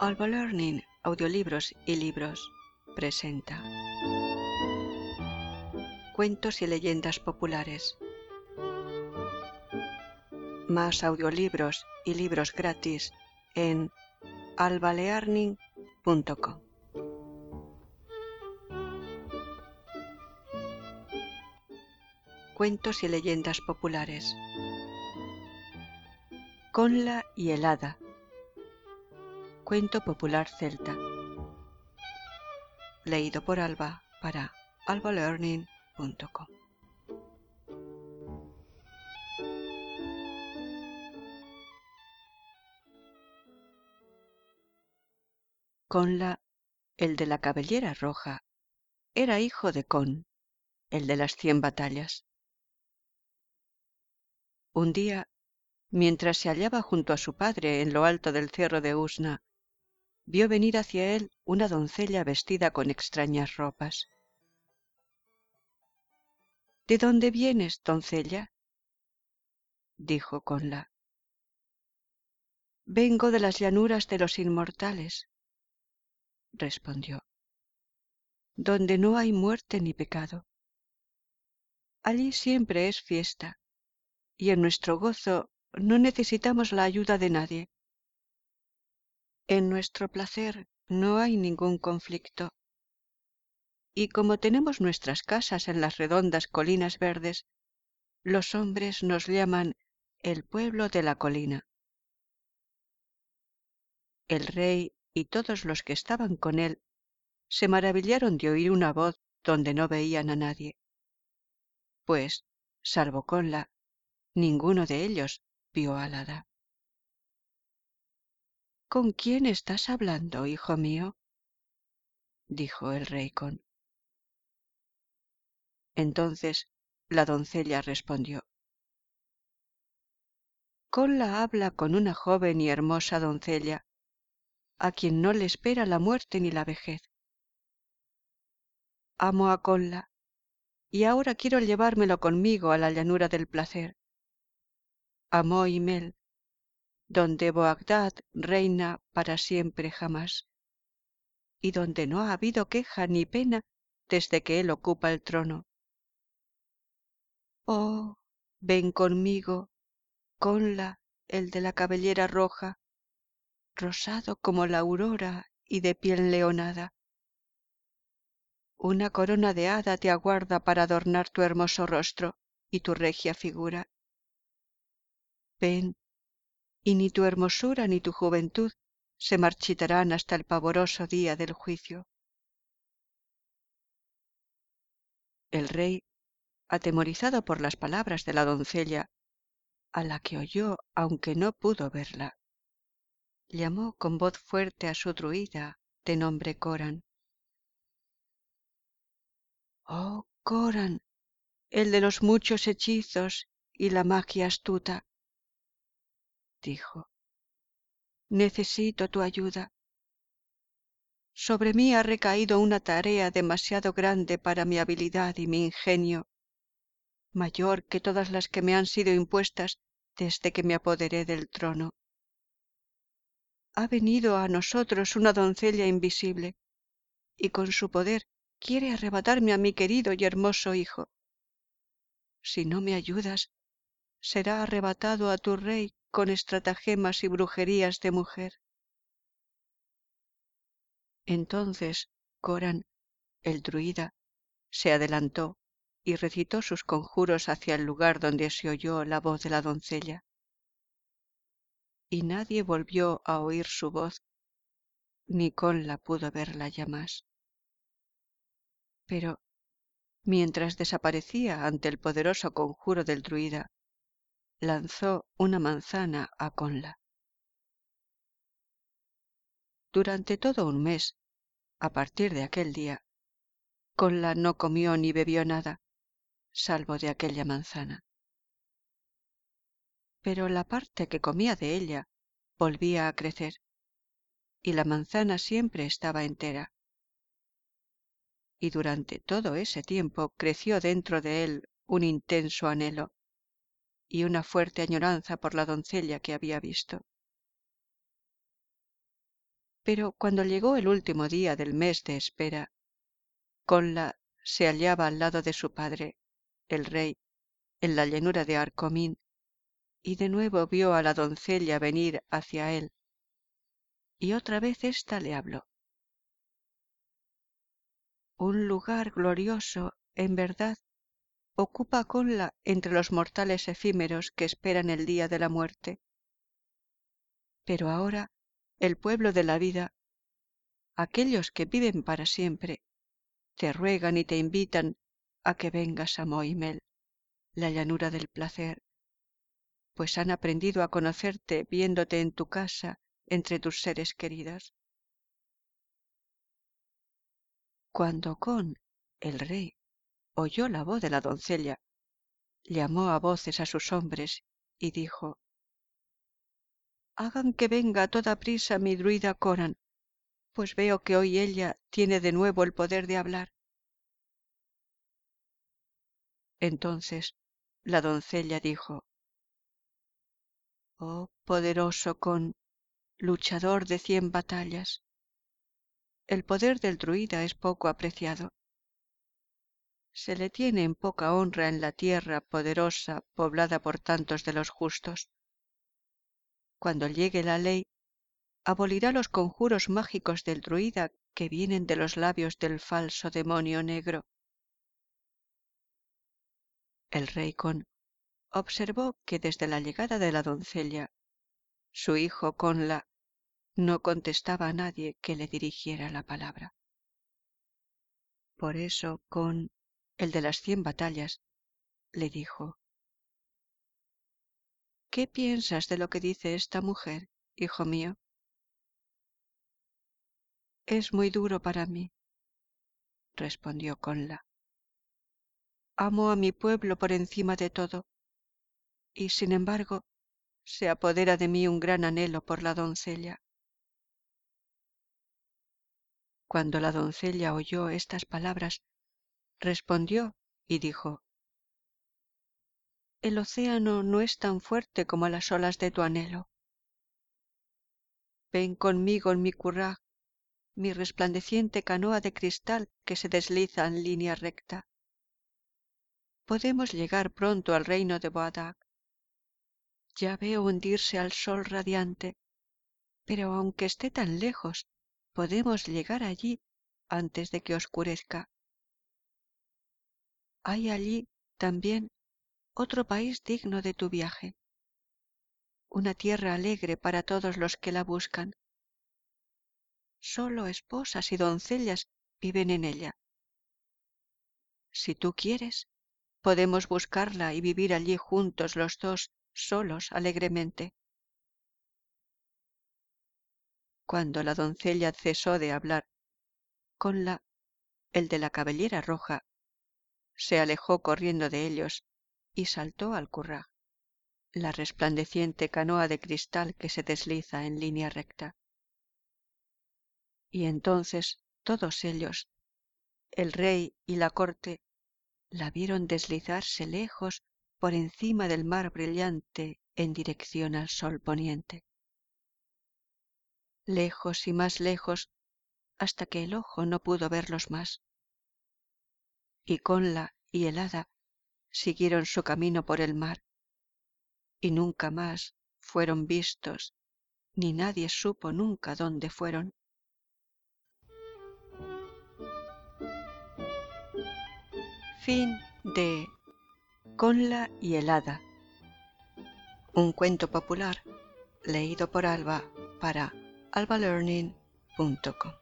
Alba Learning, audiolibros y libros presenta Cuentos y leyendas populares. Más audiolibros y libros gratis en albalearning.com. Cuentos y leyendas populares. Conla y el hada. Cuento popular celta. Leído por Alba para albalearning.com. Conla, el de la cabellera roja, era hijo de Con, el de las cien batallas. Un día, mientras se hallaba junto a su padre en lo alto del cerro de Usna, vio venir hacia él una doncella vestida con extrañas ropas. ¿De dónde vienes, doncella? dijo Conla. Vengo de las llanuras de los inmortales, respondió, donde no hay muerte ni pecado. Allí siempre es fiesta, y en nuestro gozo no necesitamos la ayuda de nadie. En nuestro placer no hay ningún conflicto. Y como tenemos nuestras casas en las redondas colinas verdes, los hombres nos llaman el pueblo de la colina. El rey y todos los que estaban con él se maravillaron de oír una voz donde no veían a nadie, pues, salvo Conla, ninguno de ellos vio al hada. ¿Con quién estás hablando, hijo mío? dijo el rey con. Entonces la doncella respondió. Conla habla con una joven y hermosa doncella, a quien no le espera la muerte ni la vejez. Amo a Conla, y ahora quiero llevármelo conmigo a la llanura del placer. Amo y Mel, donde Boagdad reina para siempre jamás, y donde no ha habido queja ni pena desde que él ocupa el trono. Oh, ven conmigo, conla, el de la cabellera roja, rosado como la aurora y de piel leonada. Una corona de hada te aguarda para adornar tu hermoso rostro y tu regia figura. Ven, y ni tu hermosura ni tu juventud se marchitarán hasta el pavoroso día del juicio. El rey, atemorizado por las palabras de la doncella, a la que oyó aunque no pudo verla, llamó con voz fuerte a su druida de nombre Coran. Oh, Coran, el de los muchos hechizos y la magia astuta, dijo. Necesito tu ayuda. Sobre mí ha recaído una tarea demasiado grande para mi habilidad y mi ingenio, mayor que todas las que me han sido impuestas desde que me apoderé del trono. Ha venido a nosotros una doncella invisible, y con su poder quiere arrebatarme a mi querido y hermoso hijo. Si no me ayudas, será arrebatado a tu rey con estratagemas y brujerías de mujer. Entonces Coran, el druida, se adelantó y recitó sus conjuros hacia el lugar donde se oyó la voz de la doncella. Y nadie volvió a oír su voz, ni Conla pudo verla ya más. Pero, mientras desaparecía ante el poderoso conjuro del druida, lanzó una manzana a Conla. Durante todo un mes, a partir de aquel día, Conla no comió ni bebió nada, salvo de aquella manzana. Pero la parte que comía de ella volvía a crecer, y la manzana siempre estaba entera. Y durante todo ese tiempo creció dentro de él un intenso anhelo, y una fuerte añoranza por la doncella que había visto. Pero cuando llegó el último día del mes de espera, Conla se hallaba al lado de su padre, el rey, en la llanura de Arcomín, y de nuevo vio a la doncella venir hacia él. Y otra vez ésta le habló. Un lugar glorioso, en verdad, ocupa Conla entre los mortales efímeros que esperan el día de la muerte. Pero ahora el pueblo de la vida, aquellos que viven para siempre, te ruegan y te invitan a que vengas a Moimel, la llanura del placer, pues han aprendido a conocerte viéndote en tu casa entre tus seres queridas. Cuando Con, el rey, oyó la voz de la doncella, llamó a voces a sus hombres y dijo hagan que venga a toda prisa mi druida Coran, pues veo que hoy ella tiene de nuevo el poder de hablar. Entonces la doncella dijo, Oh poderoso Con, luchador de cien batallas, el poder del druida es poco apreciado. Se le tiene en poca honra en la tierra poderosa poblada por tantos de los justos cuando llegue la ley, abolirá los conjuros mágicos del druida que vienen de los labios del falso demonio negro. El rey Con observó que desde la llegada de la doncella, su hijo Conla no contestaba a nadie que le dirigiera la palabra. Por eso Con, el de las cien batallas, le dijo ¿Qué piensas de lo que dice esta mujer, hijo mío? Es muy duro para mí, respondió Conla. Amo a mi pueblo por encima de todo, y sin embargo se apodera de mí un gran anhelo por la doncella. Cuando la doncella oyó estas palabras, respondió y dijo, el océano no es tan fuerte como las olas de tu anhelo. Ven conmigo en mi currag, mi resplandeciente canoa de cristal que se desliza en línea recta. Podemos llegar pronto al reino de Boadag. Ya veo hundirse al sol radiante, pero aunque esté tan lejos, podemos llegar allí antes de que oscurezca. Hay allí también otro país digno de tu viaje, una tierra alegre para todos los que la buscan. Solo esposas y doncellas viven en ella. Si tú quieres, podemos buscarla y vivir allí juntos los dos, solos, alegremente. Cuando la doncella cesó de hablar, con la, el de la cabellera roja, se alejó corriendo de ellos y saltó al currag, la resplandeciente canoa de cristal que se desliza en línea recta. Y entonces todos ellos, el rey y la corte, la vieron deslizarse lejos por encima del mar brillante en dirección al sol poniente. Lejos y más lejos hasta que el ojo no pudo verlos más. Y Conla y el siguieron su camino por el mar y nunca más fueron vistos, ni nadie supo nunca dónde fueron. Fin de Conla y el. Un cuento popular leído por Alba para albalearning.com.